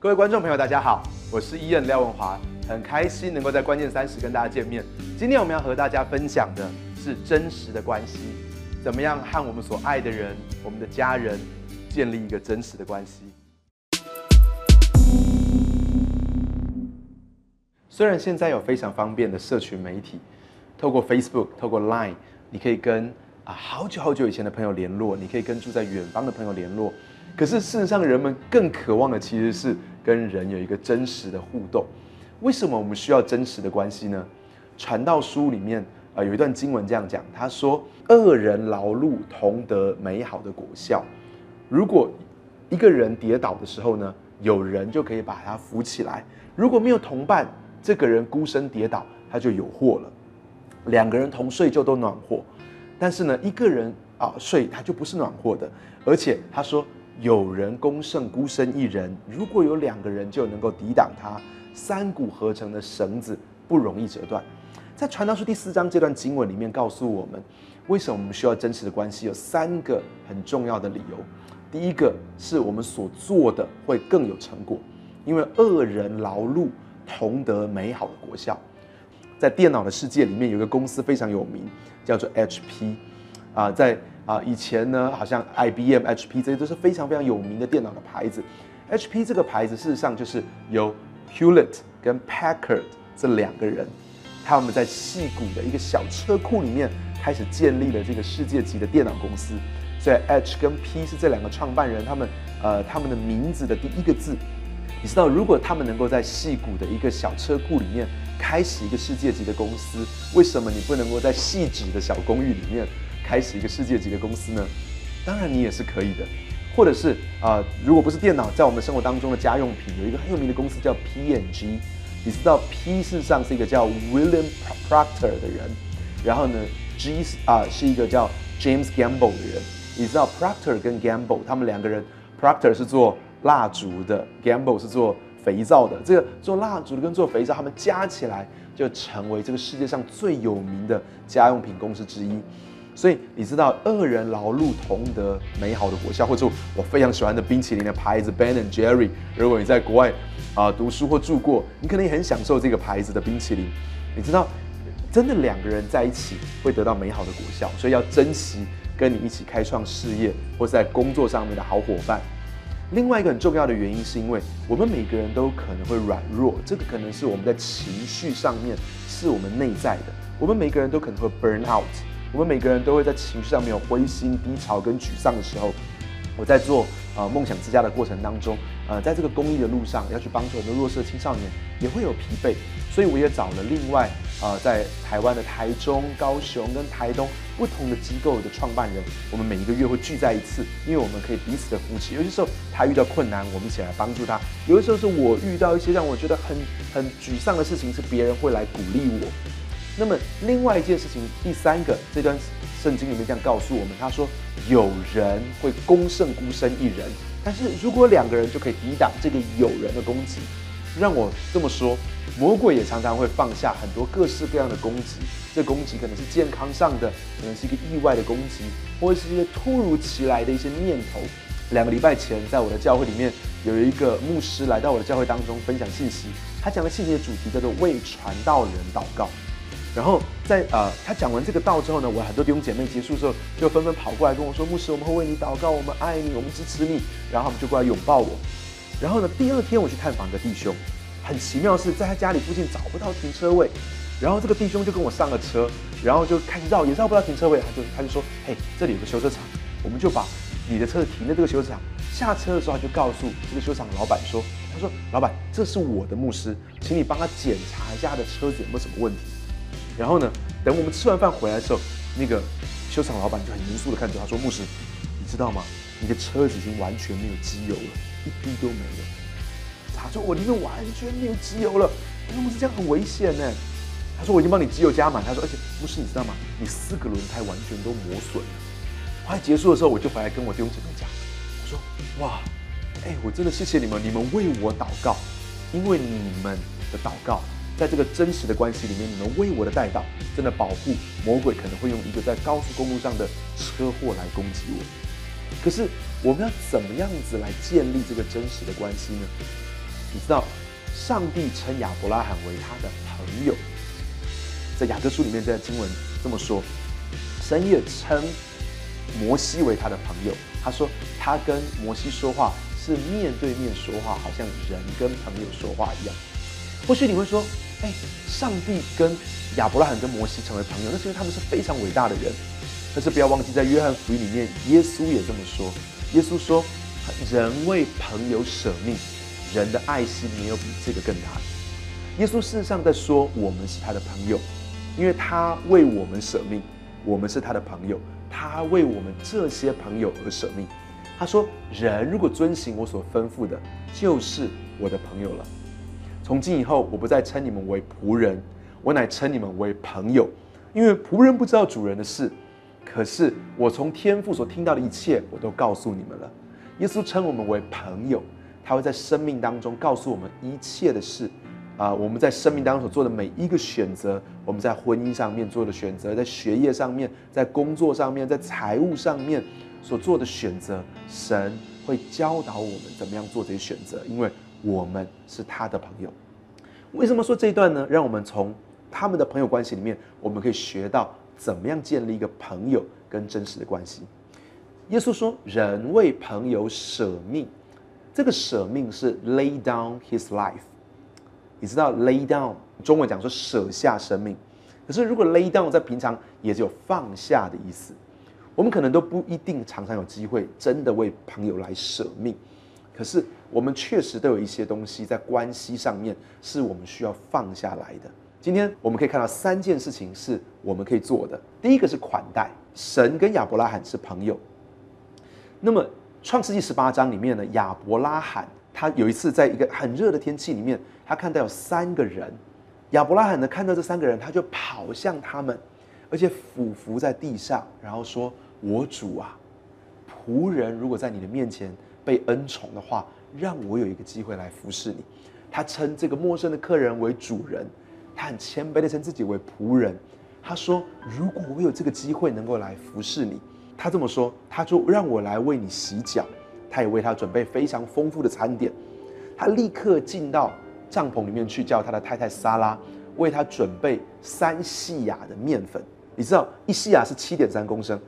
各位观众朋友，大家好，我是伊恩廖文华，很开心能够在关键三十跟大家见面。今天我们要和大家分享的是真实的关系，怎么样和我们所爱的人、我们的家人建立一个真实的关系。虽然现在有非常方便的社群媒体，透过 Facebook、透过 Line，你可以跟啊好久好久以前的朋友联络，你可以跟住在远方的朋友联络。可是事实上，人们更渴望的其实是跟人有一个真实的互动。为什么我们需要真实的关系呢？传道书里面啊有一段经文这样讲，他说：“恶人劳碌同得美好的果效。”如果一个人跌倒的时候呢，有人就可以把他扶起来；如果没有同伴，这个人孤身跌倒，他就有祸了。两个人同睡就都暖和，但是呢，一个人啊睡他就不是暖和的。而且他说。有人攻胜孤身一人，如果有两个人就能够抵挡他。三股合成的绳子不容易折断。在传道书第四章这段经文里面，告诉我们为什么我们需要真实的关系，有三个很重要的理由。第一个是我们所做的会更有成果，因为恶人劳碌同得美好的果效。在电脑的世界里面，有一个公司非常有名，叫做 HP。啊，在啊以前呢，好像 IBM、HP 这些都是非常非常有名的电脑的牌子。HP 这个牌子事实上就是由 Hewlett 跟 Packard 这两个人，他们在戏谷的一个小车库里面开始建立了这个世界级的电脑公司。所以 H 跟 P 是这两个创办人，他们呃他们的名字的第一个字。你知道，如果他们能够在戏谷的一个小车库里面开始一个世界级的公司，为什么你不能够在细致的小公寓里面？开始一个世界级的公司呢？当然你也是可以的，或者是啊，如果不是电脑，在我们生活当中的家用品，有一个很有名的公司叫 P&G。你知道 P 事实上是一个叫 William Proctor 的人，然后呢 G 啊是一个叫 James Gamble 的人。你知道 Proctor 跟 Gamble 他们两个人，Proctor 是做蜡烛的，Gamble 是做肥皂的。这个做蜡烛的跟做肥皂，他们加起来就成为这个世界上最有名的家用品公司之一。所以你知道，恶人劳碌同得美好的果效，或者我非常喜欢的冰淇淋的牌子 Ben and Jerry。如果你在国外啊读书或住过，你可能也很享受这个牌子的冰淇淋。你知道，真的两个人在一起会得到美好的果效，所以要珍惜跟你一起开创事业或在工作上面的好伙伴。另外一个很重要的原因，是因为我们每个人都可能会软弱，这个可能是我们在情绪上面是我们内在的，我们每个人都可能会 burn out。我们每个人都会在情绪上面有灰心、低潮跟沮丧的时候。我在做呃梦想之家的过程当中，呃，在这个公益的路上要去帮助很多弱势青少年，也会有疲惫。所以我也找了另外呃在台湾的台中、高雄跟台东不同的机构的创办人，我们每一个月会聚在一次，因为我们可以彼此的扶持。有些时候他遇到困难，我们一起来帮助他；有的时候是我遇到一些让我觉得很很沮丧的事情，是别人会来鼓励我。那么另外一件事情，第三个，这段圣经里面这样告诉我们，他说有人会攻胜孤身一人，但是如果两个人就可以抵挡这个有人的攻击。让我这么说，魔鬼也常常会放下很多各式各样的攻击，这攻击可能是健康上的，可能是一个意外的攻击，或者是一些突如其来的一些念头。两个礼拜前，在我的教会里面，有一个牧师来到我的教会当中分享信息，他讲的信息的主题叫做为传道人祷告。然后在呃，他讲完这个道之后呢，我很多弟兄姐妹结束的时候就纷纷跑过来跟我说：“牧师，我们会为你祷告，我们爱你，我们支持你。”然后他们就过来拥抱我。然后呢，第二天我去探访一个弟兄，很奇妙是在他家里附近找不到停车位，然后这个弟兄就跟我上了车，然后就开始绕，也绕不到停车位，他就他就说：“嘿，这里有个修车厂，我们就把你的车子停在这个修车厂。”下车的时候他就告诉这个修车厂老板说：“他说老板，这是我的牧师，请你帮他检查一下他的车子有没有什么问题。”然后呢？等我们吃完饭回来的时候，那个修厂老板就很严肃的看着他说：“牧师，你知道吗？你的车子已经完全没有机油了，一滴都没有。”他说：“我里面完全没有机油了。”我说：“牧师，这样很危险呢。”他说：“我已经帮你机油加满。”他说：“而且牧师，你知道吗？你四个轮胎完全都磨损了。”快结束的时候，我就回来跟我弟兄姐妹讲：“我说，哇，哎，我真的谢谢你们，你们为我祷告，因为你们的祷告。”在这个真实的关系里面，你们为我的带到，真的保护魔鬼可能会用一个在高速公路上的车祸来攻击我。可是我们要怎么样子来建立这个真实的关系呢？你知道，上帝称亚伯拉罕为他的朋友，在雅各书里面在经文这么说，神也称摩西为他的朋友。他说他跟摩西说话是面对面说话，好像人跟朋友说话一样。或许你会说，哎，上帝跟亚伯拉罕跟摩西成为朋友，那是因为他们是非常伟大的人。但是不要忘记，在约翰福音里面，耶稣也这么说。耶稣说，人为朋友舍命，人的爱心没有比这个更大。耶稣事实上在说，我们是他的朋友，因为他为我们舍命，我们是他的朋友，他为我们这些朋友而舍命。他说，人如果遵行我所吩咐的，就是我的朋友了。从今以后，我不再称你们为仆人，我乃称你们为朋友，因为仆人不知道主人的事。可是我从天父所听到的一切，我都告诉你们了。耶稣称我们为朋友，他会在生命当中告诉我们一切的事。啊，我们在生命当中所做的每一个选择，我们在婚姻上面做的选择，在学业上面，在工作上面，在财务上面所做的选择，神会教导我们怎么样做这些选择，因为我们是他的朋友。为什么说这一段呢？让我们从他们的朋友关系里面，我们可以学到。怎么样建立一个朋友跟真实的关系？耶稣说：“人为朋友舍命，这个舍命是 lay down his life。你知道 lay down 中文讲说舍下生命，可是如果 lay down 在平常也是有放下的意思。我们可能都不一定常常有机会真的为朋友来舍命，可是我们确实都有一些东西在关系上面是我们需要放下来的。”今天我们可以看到三件事情是我们可以做的。第一个是款待神，跟亚伯拉罕是朋友。那么创世纪十八章里面呢，亚伯拉罕他有一次在一个很热的天气里面，他看到有三个人。亚伯拉罕呢看到这三个人，他就跑向他们，而且俯伏在地上，然后说：“我主啊，仆人如果在你的面前被恩宠的话，让我有一个机会来服侍你。”他称这个陌生的客人为主人。他很谦卑的称自己为仆人，他说：“如果我有这个机会能够来服侍你，他这么说，他就让我来为你洗脚，他也为他准备非常丰富的餐点。他立刻进到帐篷里面去，叫他的太太莎拉为他准备三细亚的面粉。你知道一细亚是七点三公升。”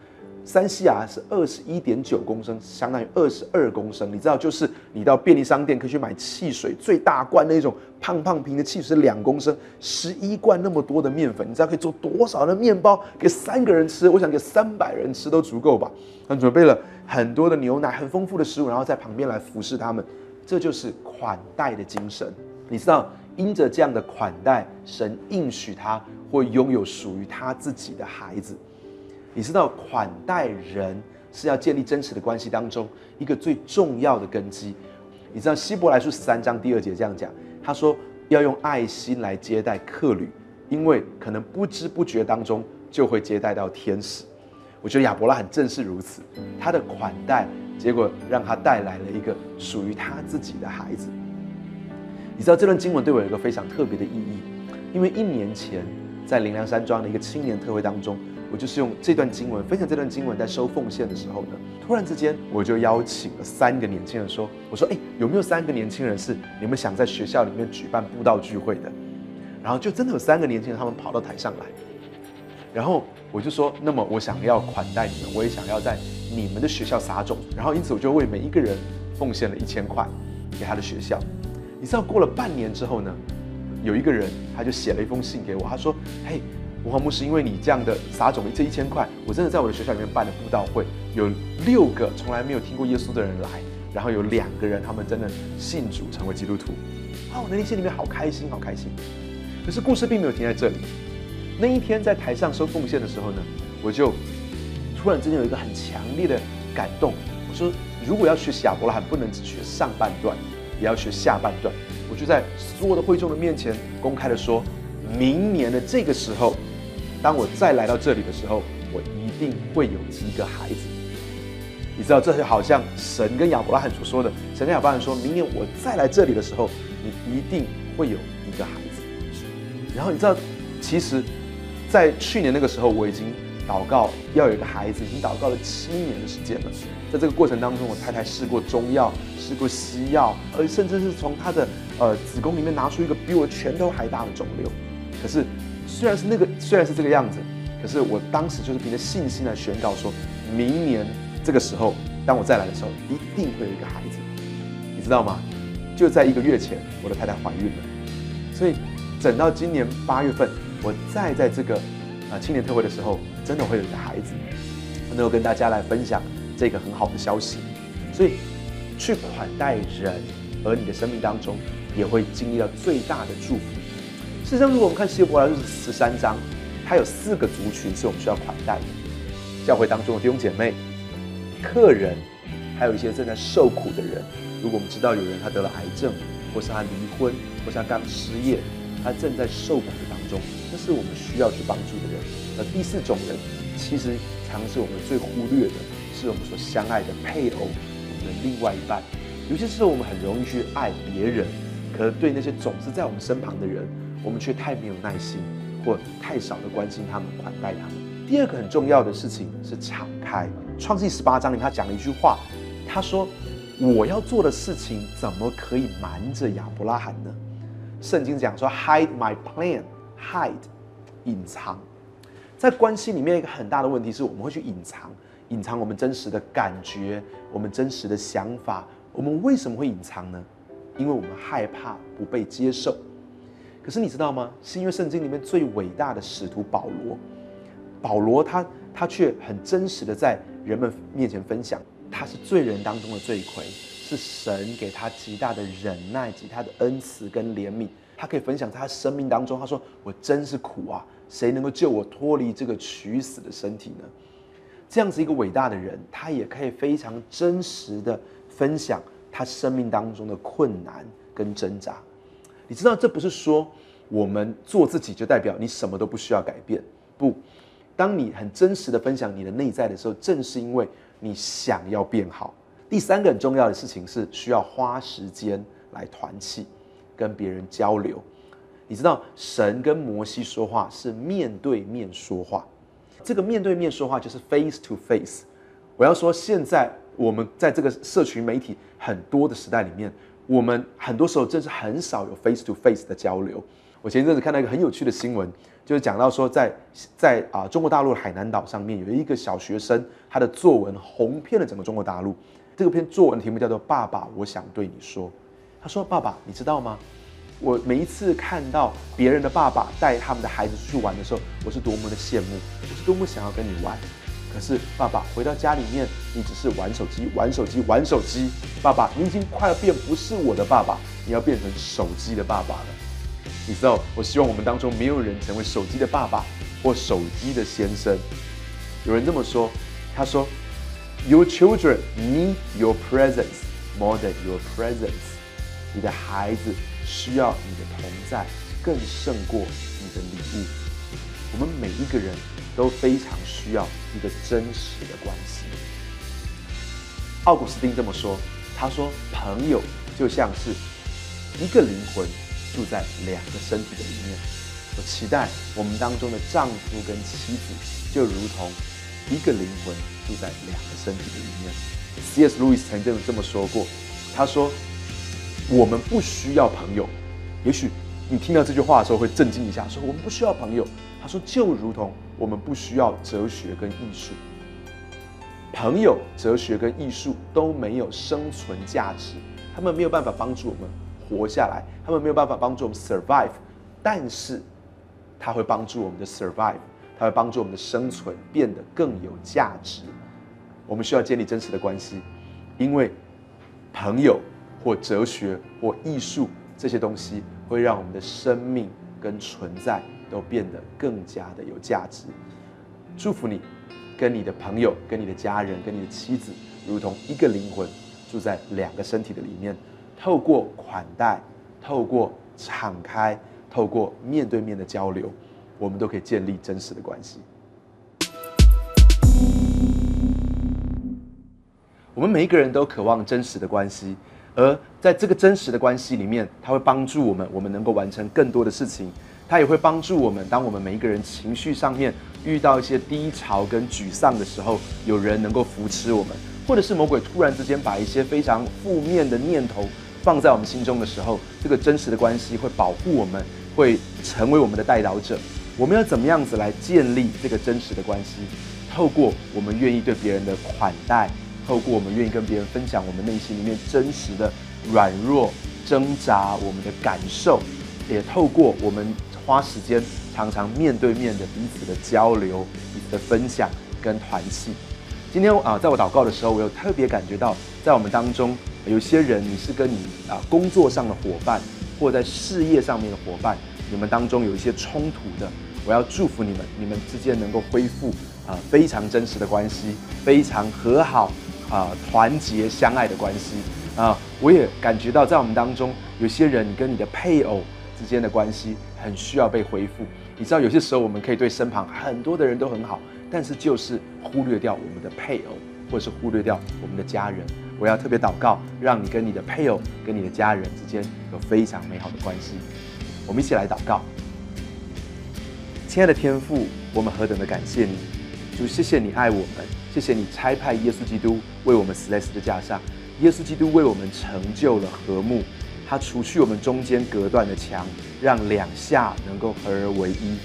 三西亚是二十一点九公升，相当于二十二公升。你知道，就是你到便利商店可以去买汽水，最大罐那种胖胖瓶的汽水是两公升，十一罐那么多的面粉，你知道可以做多少的面包给三个人吃？我想给三百人吃都足够吧。他准备了很多的牛奶，很丰富的食物，然后在旁边来服侍他们。这就是款待的精神。你知道，因着这样的款待，神应许他会拥有属于他自己的孩子。你知道款待人是要建立真实的关系当中一个最重要的根基。你知道希伯来书十三章第二节这样讲，他说要用爱心来接待客旅，因为可能不知不觉当中就会接待到天使。我觉得亚伯拉罕正是如此，他的款待结果让他带来了一个属于他自己的孩子。你知道这段经文对我有一个非常特别的意义，因为一年前在灵粮山庄的一个青年特会当中。我就是用这段经文分享这段经文，在收奉献的时候呢，突然之间我就邀请了三个年轻人说：“我说，哎，有没有三个年轻人是你们想在学校里面举办布道聚会的？”然后就真的有三个年轻人，他们跑到台上来，然后我就说：“那么我想要款待你们，我也想要在你们的学校撒种。”然后因此我就为每一个人奉献了一千块给他的学校。你知道过了半年之后呢，有一个人他就写了一封信给我，他说：“嘿。”文化牧师，因为你这样的撒种这一千块，我真的在我的学校里面办了布道会，有六个从来没有听过耶稣的人来，然后有两个人他们真的信主成为基督徒，啊，我内心里面好开心，好开心。可是故事并没有停在这里。那一天在台上收奉献的时候呢，我就突然之间有一个很强烈的感动。我说，如果要学习亚伯拉罕，不能只学上半段，也要学下半段。我就在所有的会众的面前公开的说，明年的这个时候。当我再来到这里的时候，我一定会有一个孩子。你知道，这就好像神跟亚伯拉罕所说的。神跟亚伯拉罕说：“明年我再来这里的时候，你一定会有一个孩子。”然后你知道，其实，在去年那个时候，我已经祷告要有一个孩子，已经祷告了七年的时间了。在这个过程当中，我太太试过中药，试过西药，而甚至是从她的呃子宫里面拿出一个比我拳头还大的肿瘤。可是虽然是那个虽然是这个样子，可是我当时就是凭着信心来宣告说，明年这个时候，当我再来的时候，一定会有一个孩子。你知道吗？就在一个月前，我的太太怀孕了，所以等到今年八月份，我再在这个啊青年特会的时候。真的会有一个孩子，能够跟大家来分享这个很好的消息，所以去款待人，而你的生命当中也会经历到最大的祝福。事实上，如果我们看《希伯来书》十三章，它有四个族群是我们需要款待的：教会当中的弟兄姐妹、客人，还有一些正在受苦的人。如果我们知道有人他得了癌症，或是他离婚，或是他刚失业，他正在受苦的当中，这是我们需要去帮助的人。而第四种人，其实常是我们最忽略的，是我们所相爱的配偶，我们的另外一半。有些时候我们很容易去爱别人，可是对那些总是在我们身旁的人，我们却太没有耐心，或太少的关心他们、款待他们。第二个很重要的事情是敞开。创世十八章里他讲了一句话，他说：“我要做的事情怎么可以瞒着亚伯拉罕呢？”圣经讲说：“Hide my plan, hide，隐藏。”在关系里面，一个很大的问题是我们会去隐藏，隐藏我们真实的感觉，我们真实的想法。我们为什么会隐藏呢？因为我们害怕不被接受。可是你知道吗？是因为圣经里面最伟大的使徒保罗，保罗他他却很真实的在人们面前分享，他是罪人当中的罪魁，是神给他极大的忍耐极大的恩慈跟怜悯。他可以分享他生命当中，他说：“我真是苦啊。”谁能够救我脱离这个取死的身体呢？这样子一个伟大的人，他也可以非常真实的分享他生命当中的困难跟挣扎。你知道，这不是说我们做自己就代表你什么都不需要改变。不，当你很真实的分享你的内在的时候，正是因为你想要变好。第三个很重要的事情是需要花时间来团契，跟别人交流。你知道神跟摩西说话是面对面说话，这个面对面说话就是 face to face。我要说，现在我们在这个社群媒体很多的时代里面，我们很多时候真是很少有 face to face 的交流。我前一阵子看到一个很有趣的新闻，就是讲到说，在在啊中国大陆的海南岛上面有一个小学生，他的作文红遍了整个中国大陆。这个篇作文题目叫做《爸爸，我想对你说》。他说：“爸爸，你知道吗？”我每一次看到别人的爸爸带他们的孩子出去玩的时候，我是多么的羡慕，我是多么想要跟你玩。可是爸爸回到家里面，你只是玩手机、玩手机、玩手机。爸爸，你已经快要变不是我的爸爸，你要变成手机的爸爸了。你知道，我希望我们当中没有人成为手机的爸爸或手机的先生。有人这么说，他说：“Your children need your presence more than your presence。”你的孩子。需要你的同在，更胜过你的礼物。我们每一个人都非常需要一个真实的关系。奥古斯丁这么说，他说：“朋友就像是一个灵魂住在两个身体的里面。”我期待我们当中的丈夫跟妻子就如同一个灵魂住在两个身体的里面。C.S. 路易斯曾经这么说过，他说。我们不需要朋友，也许你听到这句话的时候会震惊一下，说我们不需要朋友。他说就如同我们不需要哲学跟艺术，朋友、哲学跟艺术都没有生存价值，他们没有办法帮助我们活下来，他们没有办法帮助我们 survive，但是它会帮助我们的 survive，它会帮助我们的生存变得更有价值。我们需要建立真实的关系，因为朋友。或哲学或艺术这些东西，会让我们的生命跟存在都变得更加的有价值。祝福你，跟你的朋友、跟你的家人、跟你的妻子，如同一个灵魂住在两个身体的里面。透过款待，透过敞开，透过面对面的交流，我们都可以建立真实的关系。我们每一个人都渴望真实的关系。而在这个真实的关系里面，它会帮助我们，我们能够完成更多的事情。它也会帮助我们，当我们每一个人情绪上面遇到一些低潮跟沮丧的时候，有人能够扶持我们，或者是魔鬼突然之间把一些非常负面的念头放在我们心中的时候，这个真实的关系会保护我们，会成为我们的带导者。我们要怎么样子来建立这个真实的关系？透过我们愿意对别人的款待，透过我们愿意跟别人分享我们内心里面真实的软弱、挣扎，我们的感受，也透过我们花时间常常面对面的彼此的交流、彼此的分享跟团契。今天啊，在我祷告的时候，我有特别感觉到，在我们当中有些人，你是跟你啊工作上的伙伴，或在事业上面的伙伴，你们当中有一些冲突的，我要祝福你们，你们之间能够恢复。啊，非常真实的关系，非常和好啊，团结相爱的关系啊，我也感觉到在我们当中，有些人你跟你的配偶之间的关系很需要被恢复。你知道，有些时候我们可以对身旁很多的人都很好，但是就是忽略掉我们的配偶，或者是忽略掉我们的家人。我要特别祷告，让你跟你的配偶、跟你的家人之间有非常美好的关系。我们一起来祷告，亲爱的天父，我们何等的感谢你。主，谢谢你爱我们，谢谢你差派耶稣基督为我们死在十字架上。耶稣基督为我们成就了和睦，他除去我们中间隔断的墙，让两下能够合而为一。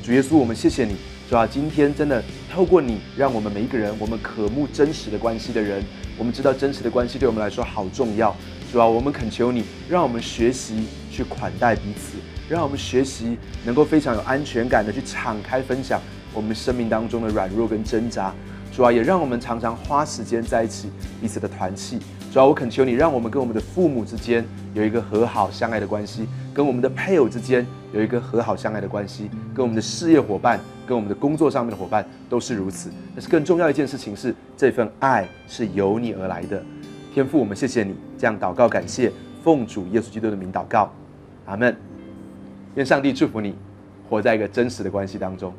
主耶稣，我们谢谢你。主啊，今天真的透过你，让我们每一个人，我们渴慕真实的关系的人，我们知道真实的关系对我们来说好重要。主啊，我们恳求你，让我们学习去款待彼此，让我们学习能够非常有安全感的去敞开分享。我们生命当中的软弱跟挣扎，主要也让我们常常花时间在一起，彼此的团契。主要我恳求你，让我们跟我们的父母之间有一个和好相爱的关系，跟我们的配偶之间有一个和好相爱的关系，跟我们的事业伙伴、跟我们的工作上面的伙伴都是如此。但是更重要一件事情是，这份爱是由你而来的。天父，我们谢谢你，这样祷告感谢，奉主耶稣基督的名祷告，阿门。愿上帝祝福你，活在一个真实的关系当中。